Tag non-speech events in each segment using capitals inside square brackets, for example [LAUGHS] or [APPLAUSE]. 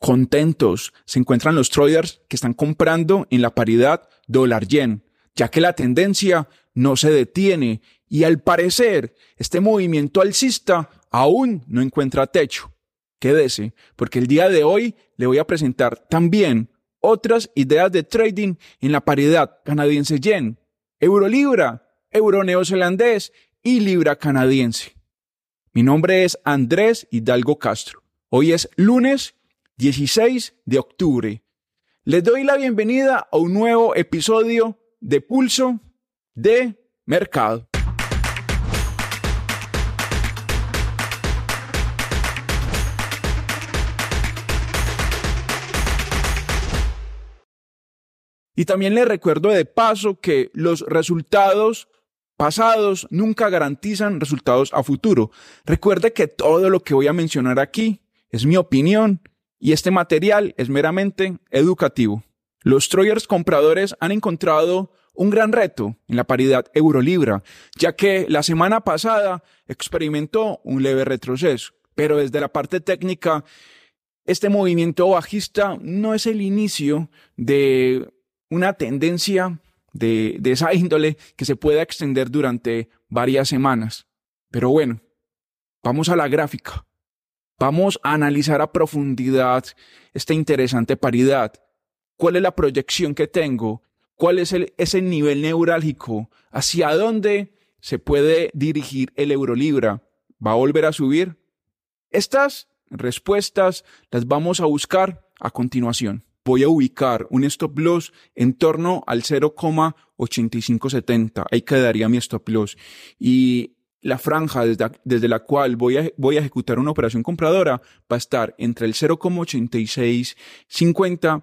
Contentos se encuentran los traders que están comprando en la paridad dólar-yen, ya que la tendencia no se detiene y al parecer este movimiento alcista aún no encuentra techo. Quédese, porque el día de hoy le voy a presentar también otras ideas de trading en la paridad canadiense-yen, euro-libra, euro-neozelandés y libra canadiense. Mi nombre es Andrés Hidalgo Castro. Hoy es lunes 16 de octubre. Les doy la bienvenida a un nuevo episodio de Pulso de Mercado. Y también les recuerdo de paso que los resultados pasados nunca garantizan resultados a futuro. Recuerde que todo lo que voy a mencionar aquí es mi opinión y este material es meramente educativo. Los traders compradores han encontrado un gran reto en la paridad euro-libra, ya que la semana pasada experimentó un leve retroceso, pero desde la parte técnica, este movimiento bajista no es el inicio de una tendencia de, de esa [LAUGHS] índole que se pueda extender durante varias semanas. Pero bueno, vamos a la gráfica. Vamos a analizar a profundidad esta interesante paridad. ¿Cuál es la proyección que tengo? ¿Cuál es ese nivel neurálgico? ¿Hacia dónde se puede dirigir el euro libra? ¿Va a volver a subir? Estas respuestas las vamos a buscar a continuación. Voy a ubicar un stop loss en torno al 0,8570. Ahí quedaría mi stop loss. Y la franja desde, la cual voy a, ejecutar una operación compradora va a estar entre el 0,8650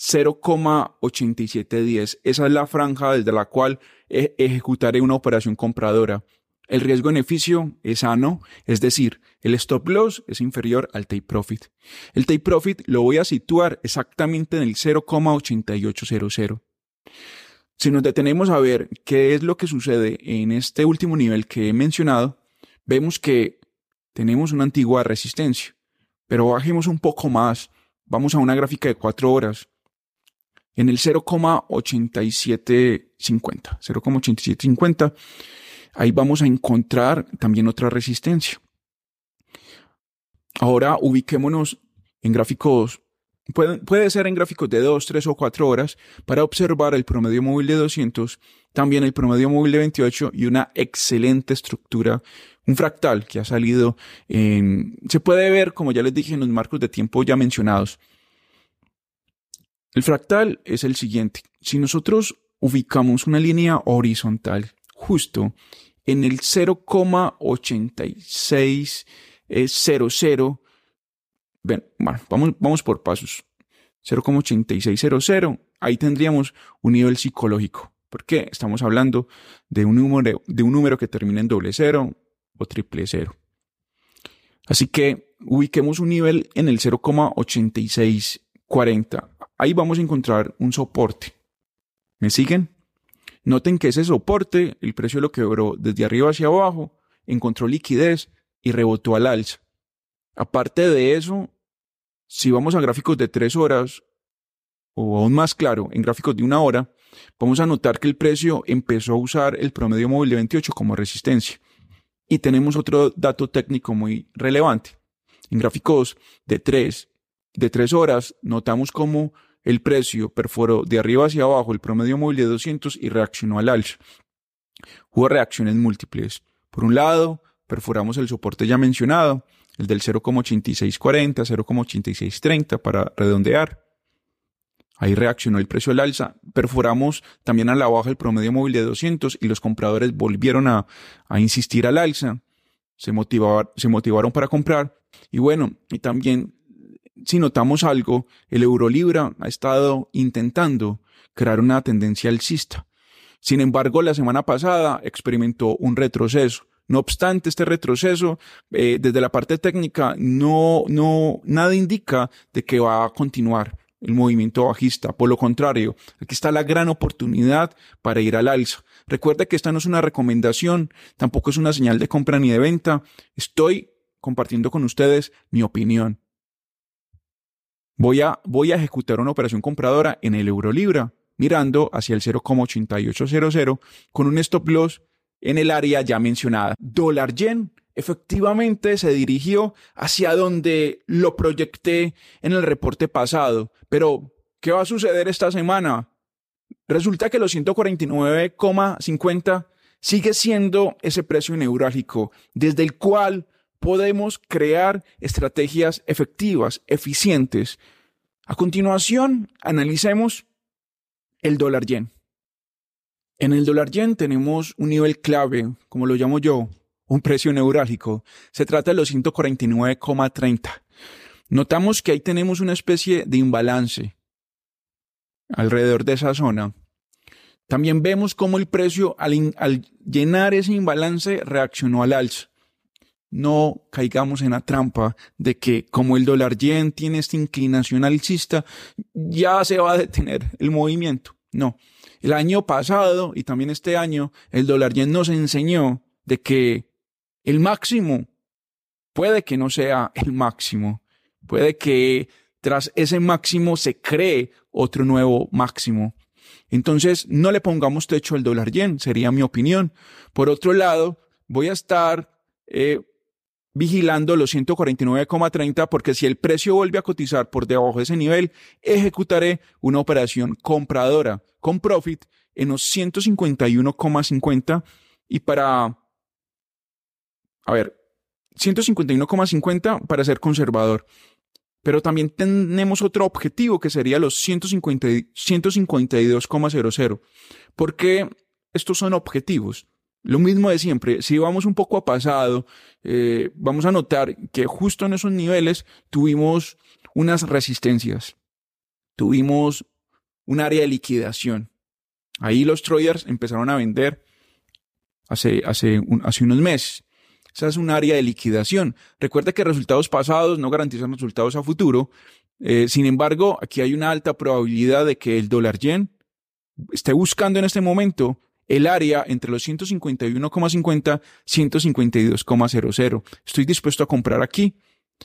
0,8710. Esa es la franja desde la cual e, ejecutaré una operación compradora. El riesgo-beneficio es sano, es decir, el stop loss es inferior al take profit. El take profit lo voy a situar exactamente en el 0,8800. Si nos detenemos a ver qué es lo que sucede en este último nivel que he mencionado, vemos que tenemos una antigua resistencia. Pero bajemos un poco más. Vamos a una gráfica de cuatro horas. En el 0,8750. 0,8750. Ahí vamos a encontrar también otra resistencia. Ahora ubiquémonos en gráficos Puede, ser en gráficos de 2, 3 o 4 horas para observar el promedio móvil de 200, también el promedio móvil de 28 y una excelente estructura, un fractal que ha salido en... Se puede ver, como ya les dije, en los marcos de tiempo ya mencionados. El fractal es el siguiente. Si nosotros ubicamos una línea horizontal justo en el 0,8600 bueno, vamos, vamos por pasos. 0,8600, ahí tendríamos un nivel psicológico. porque Estamos hablando de un número, de un número que termina en doble cero o triple cero. Así que ubiquemos un nivel en el 0,8640. Ahí vamos a encontrar un soporte. ¿Me siguen? Noten que ese soporte, el precio lo quebró desde arriba hacia abajo, encontró liquidez y rebotó al alza. Aparte de eso, si vamos a gráficos de tres horas, o aún más claro, en gráficos de una hora, vamos a notar que el precio empezó a usar el promedio móvil de 28 como resistencia. Y tenemos otro dato técnico muy relevante. En gráficos de tres, de tres horas, notamos cómo el precio perforó de arriba hacia abajo el promedio móvil de 200 y reaccionó al alza. Hubo reacciones múltiples. Por un lado, perforamos el soporte ya mencionado, el del 0,8640, 0,8630 para redondear. Ahí reaccionó el precio al alza. Perforamos también a la baja el promedio móvil de 200 y los compradores volvieron a, insistir al alza. Se, se motivaron para comprar. Y bueno, y también si notamos algo, el Eurolibra ha estado intentando crear una tendencia alcista. Sin embargo, la semana pasada experimentó un retroceso. No obstante, este retroceso, eh, desde la parte técnica, no, no, nada indica de que va a continuar el movimiento bajista. Por lo contrario, aquí está la gran oportunidad para ir al alza. Recuerda que esta no es una recomendación, tampoco es una señal de compra ni de venta. Estoy compartiendo con ustedes mi opinión. Voy a, voy a ejecutar una operación compradora en el euro libra, mirando hacia el 0,8800 con un stop loss en el área ya mencionada. Dólar yen efectivamente se dirigió hacia donde lo proyecté en el reporte pasado. Pero, ¿qué va a suceder esta semana? Resulta que los 149,50 sigue siendo ese precio neurálgico desde el cual podemos crear estrategias efectivas, eficientes. A continuación, analicemos el dólar yen. En el dólar yen tenemos un nivel clave, como lo llamo yo, un precio neurálgico. Se trata de los 149,30. Notamos que ahí tenemos una especie de imbalance alrededor de esa zona. También vemos cómo el precio al, al llenar ese imbalance reaccionó al alza no caigamos en la trampa de que como el dólar yen tiene esta inclinación alcista, ya se va a detener el movimiento. No. El año pasado y también este año, el dólar yen nos enseñó de que el máximo puede que no sea el máximo. Puede que tras ese máximo se cree otro nuevo máximo. Entonces, no le pongamos techo al dólar yen, sería mi opinión. Por otro lado, voy a estar eh, vigilando los 149,30 porque si el precio vuelve a cotizar por debajo de ese nivel, ejecutaré una operación compradora con profit en los 151,50 y para, a ver, 151,50 para ser conservador. Pero también tenemos otro objetivo que sería los 150, 152,00. ¿Por qué estos son objetivos? Lo mismo de siempre, si vamos un poco a pasado, eh, vamos a notar que justo en esos niveles tuvimos unas resistencias, tuvimos un área de liquidación. Ahí los traders empezaron a vender hace, hace, hace unos meses. Esa es un área de liquidación. Recuerda que resultados pasados no garantizan resultados a futuro. Eh, sin embargo, aquí hay una alta probabilidad de que el dólar yen esté buscando en este momento el área entre los 151,50 152,00. Estoy dispuesto a comprar aquí.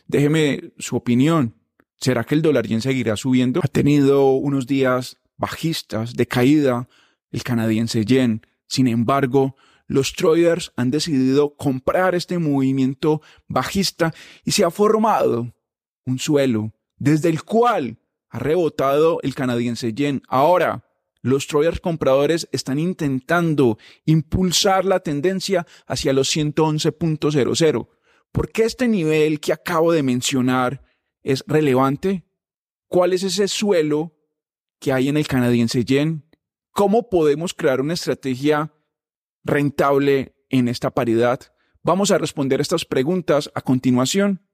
Déjeme su opinión. ¿Será que el dólar yen seguirá subiendo? Ha tenido unos días bajistas de caída el canadiense yen. Sin embargo, los traders han decidido comprar este movimiento bajista y se ha formado un suelo desde el cual ha rebotado el canadiense yen. Ahora, los traders compradores están intentando impulsar la tendencia hacia los 111.00. ¿Por qué este nivel que acabo de mencionar es relevante? ¿Cuál es ese suelo que hay en el canadiense yen? ¿Cómo podemos crear una estrategia rentable en esta paridad? Vamos a responder estas preguntas a continuación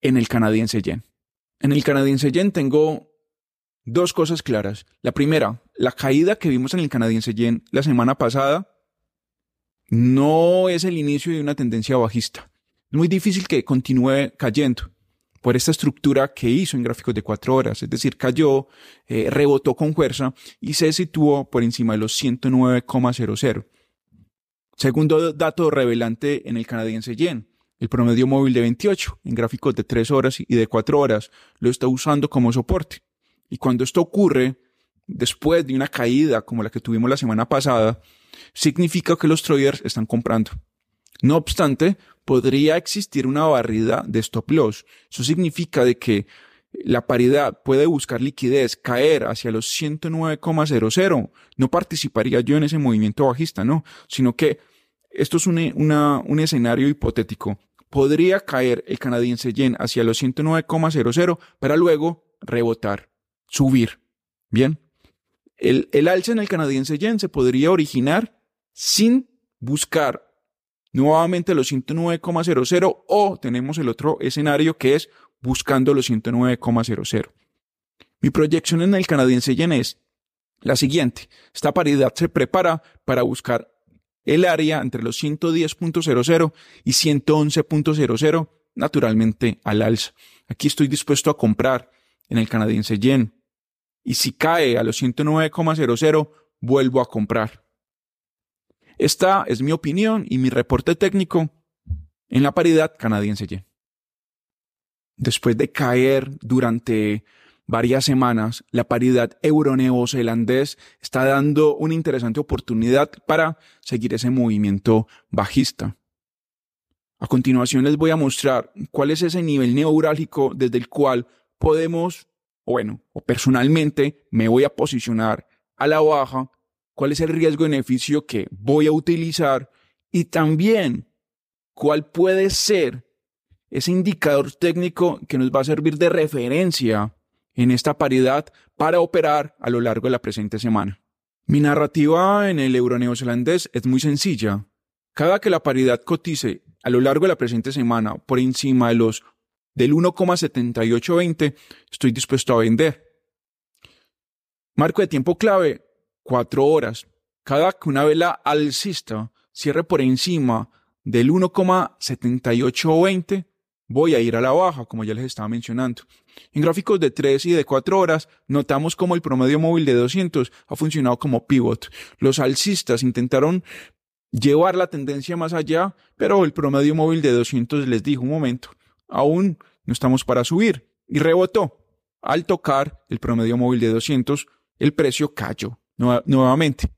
en el canadiense yen. En el canadiense yen tengo dos cosas claras. La primera, la caída que vimos en el canadiense yen la semana pasada no es el inicio de una tendencia bajista. Es muy difícil que continúe cayendo por esta estructura que hizo en gráficos de cuatro horas, es decir, cayó, eh, rebotó con fuerza y se situó por encima de los 109,00. Segundo dato revelante en el canadiense yen, el promedio móvil de 28 en gráficos de 3 horas y de 4 horas lo está usando como soporte. Y cuando esto ocurre, después de una caída como la que tuvimos la semana pasada, significa que los traders están comprando. No obstante, podría existir una barrida de stop loss. Eso significa de que la paridad puede buscar liquidez, caer hacia los 109,00. No participaría yo en ese movimiento bajista, no, sino que esto es un, un escenario hipotético. Podría caer el canadiense yen hacia los 109,00 para luego rebotar subir. Bien. El, alza en el canadiense yen se podría originar sin buscar nuevamente los 109,00 o tenemos el otro escenario que es buscando los 109,00. Mi proyección en el canadiense yen es la siguiente. Esta paridad se prepara para buscar el área entre los 110.00 y 111.00 naturalmente al alza. Aquí estoy dispuesto a comprar en el canadiense yen y si cae a los 109,00, vuelvo a comprar. Esta es mi opinión y mi reporte técnico en la paridad canadiense yen. después de caer durante varias semanas, la paridad euro-neozelandés está dando una interesante oportunidad para seguir ese movimiento bajista. A continuación les voy a mostrar cuál es ese nivel neurálgico desde el cual podemos, bueno, o personalmente me voy a posicionar a la baja, cuál es el riesgo-beneficio que voy a utilizar y también cuál puede ser ese indicador técnico que nos va a servir de referencia en esta paridad para operar a lo largo de la presente semana. Mi narrativa en el euro neozelandés es muy sencilla. Cada que la paridad cotice a lo largo de la presente semana por encima de los del 1,7820, estoy dispuesto a vender. Marco de tiempo clave, cuatro horas. Cada que una vela alcista cierre por encima del 1,7820, voy a ir a la baja, como ya les estaba mencionando. En gráficos de 3 y de 4 horas, notamos como el promedio móvil de 200 ha funcionado como pivot. Los alcistas intentaron llevar la tendencia más allá, pero el promedio móvil de 200 les dijo un momento, aún no estamos para subir, y rebotó. Al tocar el promedio móvil de 200, el precio cayó nuevamente.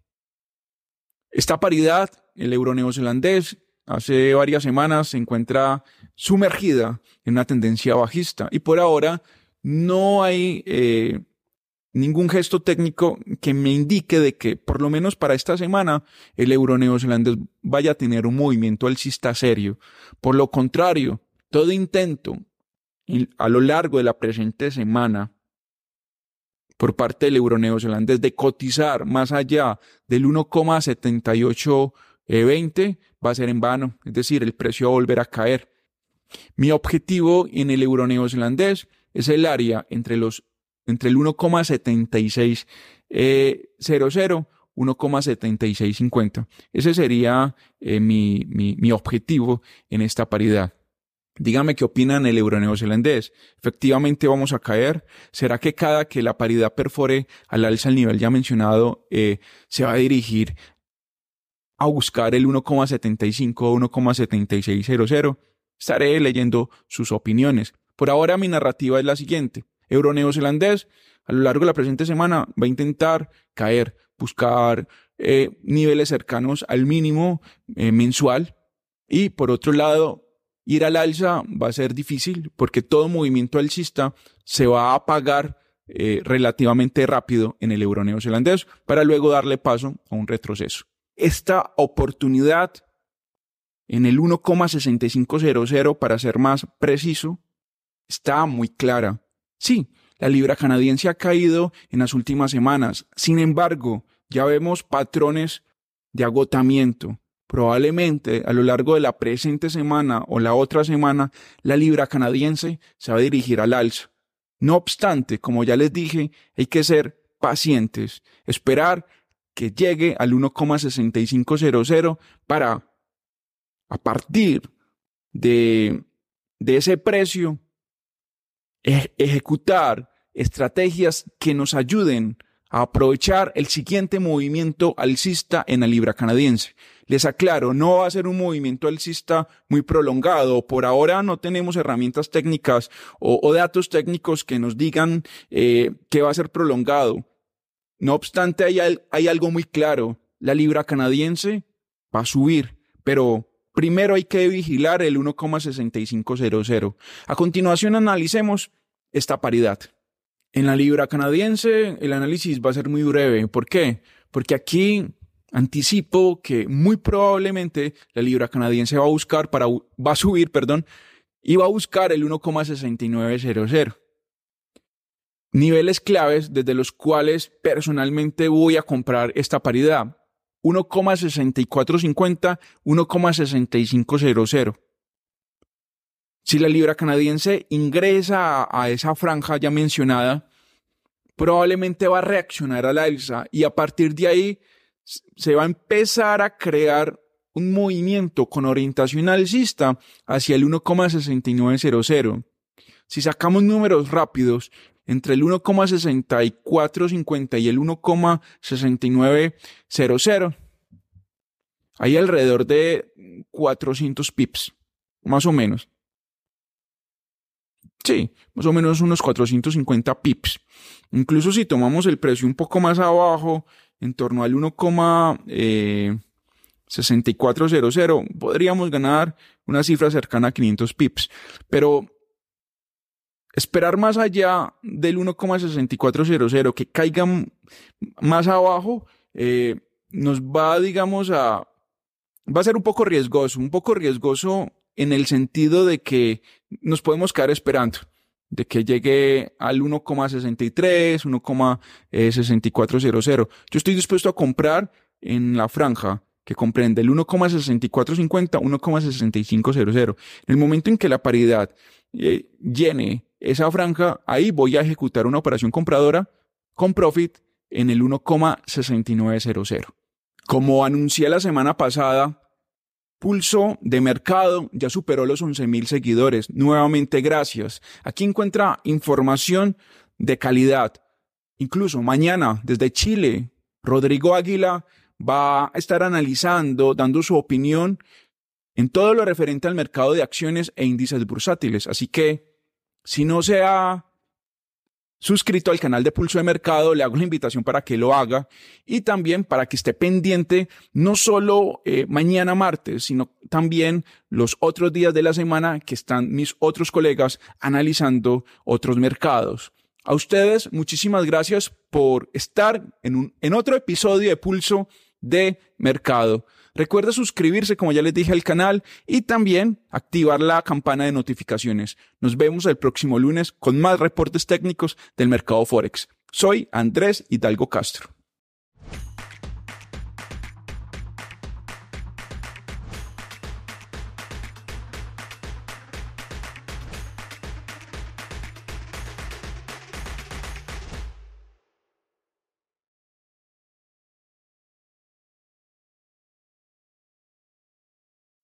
Esta paridad, el euro neozelandés, hace varias semanas se encuentra sumergida en una tendencia bajista y por ahora no hay eh, ningún gesto técnico que me indique de que por lo menos para esta semana el euro neozelandés vaya a tener un movimiento alcista serio. Por lo contrario, todo intento a lo largo de la presente semana por parte del euro neozelandés de cotizar más allá del 1,7820 va a ser en vano, es decir, el precio va a volver a caer. Mi objetivo en el euro neozelandés es el área entre los entre el 1,7600 1,7650. Ese sería eh, mi, mi objetivo en esta paridad. Dígame qué opinan el euro neozelandés. ¿Efectivamente vamos a caer? ¿Será que cada que la paridad perfore al alza el nivel ya mencionado eh, se va a dirigir a buscar el 1,75 o 1,7600? Estaré leyendo sus opiniones. Por ahora mi narrativa es la siguiente. Euro neozelandés a lo largo de la presente semana va a intentar caer, buscar eh, niveles cercanos al mínimo eh, mensual y por otro lado ir al alza va a ser difícil porque todo movimiento alcista se va a apagar eh, relativamente rápido en el euro neozelandés para luego darle paso a un retroceso. Esta oportunidad en el 1,6500 para ser más preciso, está muy clara. Sí, la libra canadiense ha caído en las últimas semanas. Sin embargo, ya vemos patrones de agotamiento. Probablemente a lo largo de la presente semana o la otra semana, la libra canadiense se va a dirigir al alza. No obstante, como ya les dije, hay que ser pacientes, esperar que llegue al 1,6500 para a partir de, de ese precio, ejecutar estrategias que nos ayuden a aprovechar el siguiente movimiento alcista en la libra canadiense. Les aclaro, no va a ser un movimiento alcista muy prolongado. Por ahora no tenemos herramientas técnicas o, datos técnicos que nos digan eh, que va a ser prolongado. No obstante, hay, hay algo muy claro. La libra canadiense va a subir, pero Primero hay que vigilar el 1,6500. A continuación analicemos esta paridad. En la libra canadiense el análisis va a ser muy breve. ¿Por qué? Porque aquí anticipo que muy probablemente la libra canadiense va a buscar para va a subir, perdón, y va a buscar el 1,6900. Niveles claves desde los cuales personalmente voy a comprar esta paridad. 1,6450, 1,6500. Si la libra canadiense ingresa a, esa franja ya mencionada, probablemente va a reaccionar a la alza y a partir de ahí se va a empezar a crear un movimiento con orientación alcista hacia el 1,6900. Si sacamos números rápidos, entre el 1,6450 y el 1,6900, hay alrededor de 400 pips, más o menos. Sí, más o menos unos 450 pips. Incluso si tomamos el precio un poco más abajo, en torno al 1,6400, eh, podríamos ganar una cifra cercana a 500 pips. Pero esperar más allá del 1,6400, que caiga más abajo, eh, nos va, digamos, a... va a ser un poco riesgoso, un poco riesgoso en el sentido de que nos podemos quedar esperando de que llegue al 1,63, 1,6400. Yo estoy dispuesto a comprar en la franja que comprende el 1,6450, 1,6500. En el momento en que la paridad eh, llene esa franja, ahí voy a ejecutar una operación compradora con profit en el 1,6900. Como anuncié la semana pasada, Pulso de mercado ya superó los 11.000 seguidores. Nuevamente, gracias. Aquí encuentra información de calidad. Incluso mañana, desde Chile, Rodrigo Águila va a estar analizando, dando su opinión en todo lo referente al mercado de acciones e índices bursátiles. Así que, si no se ha suscrito al canal de Pulso de Mercado, le hago la invitación para que lo haga y también para que esté pendiente no solo eh, mañana martes, sino también los otros días de la semana que están mis otros colegas analizando otros mercados. A ustedes, muchísimas gracias por estar en, un, en otro episodio de Pulso de Mercado. Recuerda suscribirse, como ya les dije, al canal y también activar la campana de notificaciones. Nos vemos el próximo lunes con más reportes técnicos del mercado Forex. Soy Andrés Hidalgo Castro.